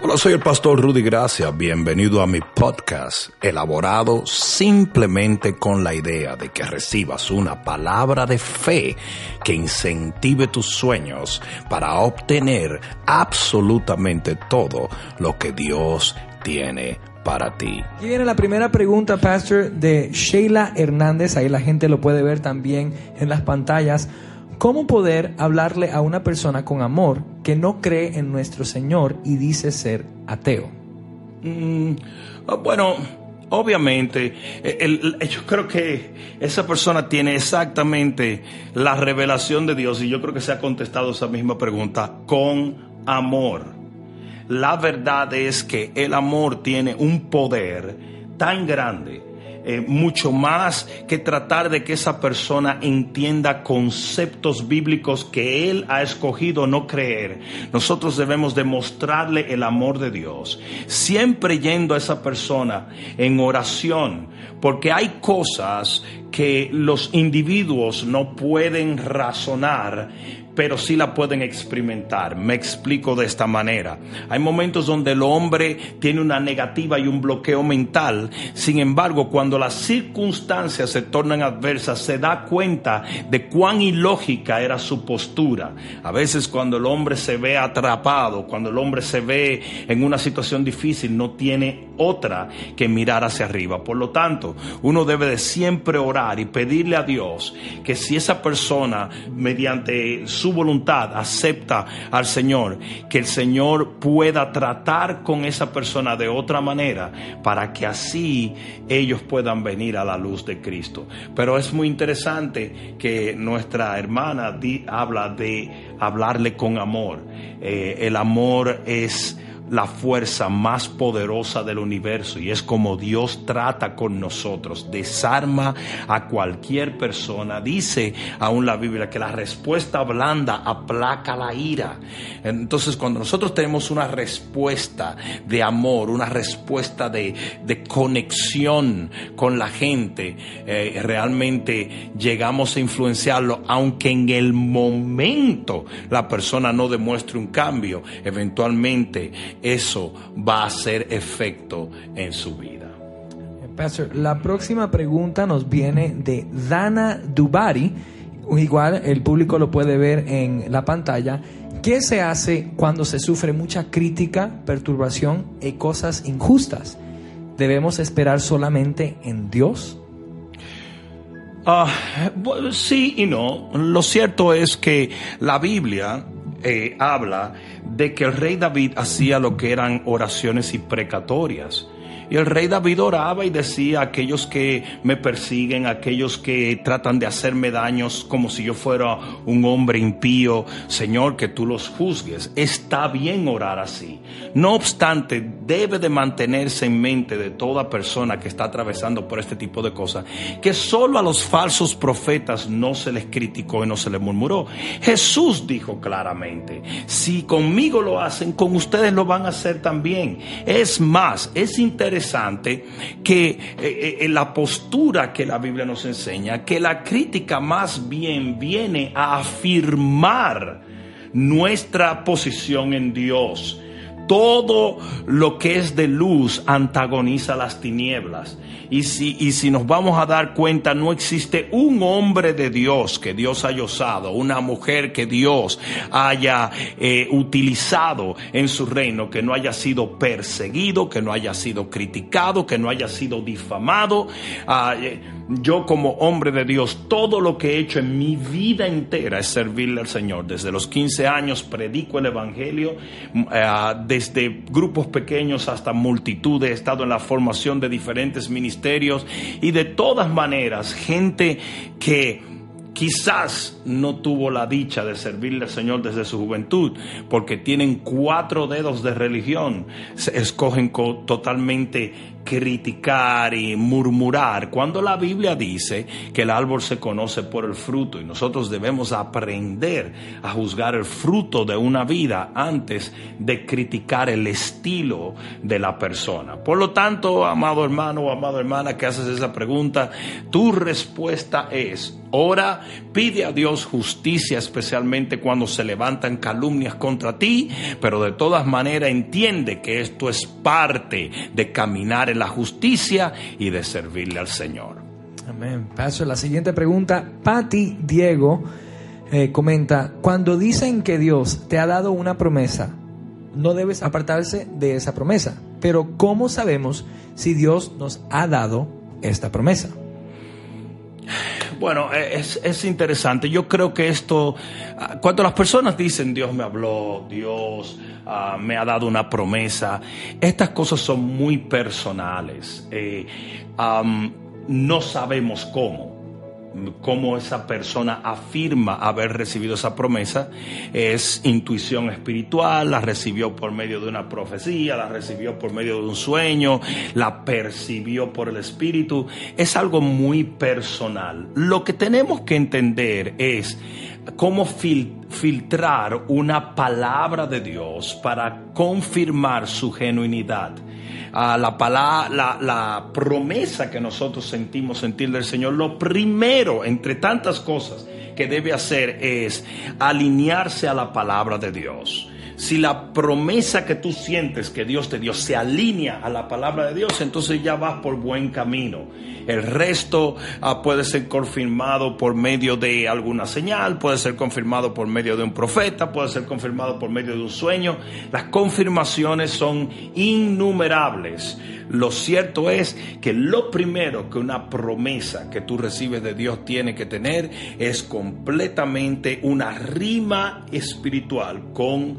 Hola, soy el pastor Rudy Gracia. Bienvenido a mi podcast, elaborado simplemente con la idea de que recibas una palabra de fe que incentive tus sueños para obtener absolutamente todo lo que Dios tiene para ti. Aquí viene la primera pregunta, Pastor, de Sheila Hernández. Ahí la gente lo puede ver también en las pantallas. ¿Cómo poder hablarle a una persona con amor que no cree en nuestro Señor y dice ser ateo? Mm, bueno, obviamente, el- el- yo creo que esa persona tiene exactamente la revelación de Dios y yo creo que se ha contestado esa misma pregunta con amor. La verdad es que el amor tiene un poder tan grande, eh, mucho más que tratar de que esa persona entienda conceptos bíblicos que él ha escogido no creer. Nosotros debemos demostrarle el amor de Dios, siempre yendo a esa persona en oración, porque hay cosas que los individuos no pueden razonar pero sí la pueden experimentar. Me explico de esta manera. Hay momentos donde el hombre tiene una negativa y un bloqueo mental. Sin embargo, cuando las circunstancias se tornan adversas, se da cuenta de cuán ilógica era su postura. A veces cuando el hombre se ve atrapado, cuando el hombre se ve en una situación difícil, no tiene otra que mirar hacia arriba. Por lo tanto, uno debe de siempre orar y pedirle a Dios que si esa persona, mediante su voluntad, acepta al Señor, que el Señor pueda tratar con esa persona de otra manera para que así ellos puedan venir a la luz de Cristo. Pero es muy interesante que nuestra hermana di- habla de hablarle con amor. Eh, el amor es la fuerza más poderosa del universo y es como Dios trata con nosotros, desarma a cualquier persona. Dice aún la Biblia que la respuesta blanda aplaca la ira. Entonces cuando nosotros tenemos una respuesta de amor, una respuesta de, de conexión con la gente, eh, realmente llegamos a influenciarlo, aunque en el momento la persona no demuestre un cambio, eventualmente eso va a hacer efecto en su vida. Pastor, la próxima pregunta nos viene de Dana Dubari. Igual el público lo puede ver en la pantalla. ¿Qué se hace cuando se sufre mucha crítica, perturbación y cosas injustas? ¿Debemos esperar solamente en Dios? Ah, sí y no. Lo cierto es que la Biblia eh, habla de que el rey David hacía lo que eran oraciones imprecatorias. Y el rey David oraba y decía, aquellos que me persiguen, aquellos que tratan de hacerme daños como si yo fuera un hombre impío, Señor, que tú los juzgues. Está bien orar así. No obstante, debe de mantenerse en mente de toda persona que está atravesando por este tipo de cosas, que solo a los falsos profetas no se les criticó y no se les murmuró. Jesús dijo claramente, si conmigo lo hacen, con ustedes lo van a hacer también. Es más, es interesante que eh, eh, la postura que la Biblia nos enseña, que la crítica más bien viene a afirmar nuestra posición en Dios. Todo lo que es de luz antagoniza las tinieblas. Y si, y si nos vamos a dar cuenta, no existe un hombre de Dios que Dios haya usado, una mujer que Dios haya eh, utilizado en su reino, que no haya sido perseguido, que no haya sido criticado, que no haya sido difamado. Ah, eh, yo como hombre de Dios, todo lo que he hecho en mi vida entera es servirle al Señor. Desde los 15 años predico el Evangelio, mm, eh, desde grupos pequeños hasta multitudes, he estado en la formación de diferentes ministerios y de todas maneras, gente que quizás no tuvo la dicha de servirle al Señor desde su juventud, porque tienen cuatro dedos de religión, se escogen totalmente criticar y murmurar, cuando la Biblia dice que el árbol se conoce por el fruto y nosotros debemos aprender a juzgar el fruto de una vida antes de criticar el estilo de la persona. Por lo tanto, amado hermano o amado hermana que haces esa pregunta, tu respuesta es, ora, pide a Dios justicia, especialmente cuando se levantan calumnias contra ti, pero de todas maneras entiende que esto es parte de caminar en la justicia y de servirle al Señor. Amén. Paso a la siguiente pregunta. Patti Diego eh, comenta, cuando dicen que Dios te ha dado una promesa, no debes apartarse de esa promesa. Pero ¿cómo sabemos si Dios nos ha dado esta promesa? Bueno, es, es, interesante. Yo creo que esto, ah, cuando las personas dicen Dios me habló, Dios ah, me ha dado una promesa, estas cosas son muy personales. Eh, no sabemos cómo cómo esa persona afirma haber recibido esa promesa es intuición espiritual, la recibió por medio de una profecía, la recibió por medio de un sueño, la percibió por el espíritu, es algo muy personal. Lo que tenemos que entender es cómo filtrar una palabra de Dios para confirmar su genuinidad la, palabra, la, promesa que nosotros sentimos sentir del Señor, lo primero, entre tantas cosas, que debe hacer es alinearse a la palabra de Dios. Si la promesa que tú sientes que Dios te dio se alinea a la palabra de Dios, entonces ya vas por buen camino. El resto ah, puede ser confirmado por medio de alguna señal, puede ser confirmado por medio de un profeta, puede ser confirmado por medio de un sueño. Las confirmaciones son innumerables. Lo cierto es que lo primero que una promesa que tú recibes de Dios tiene que tener es completamente una rima espiritual con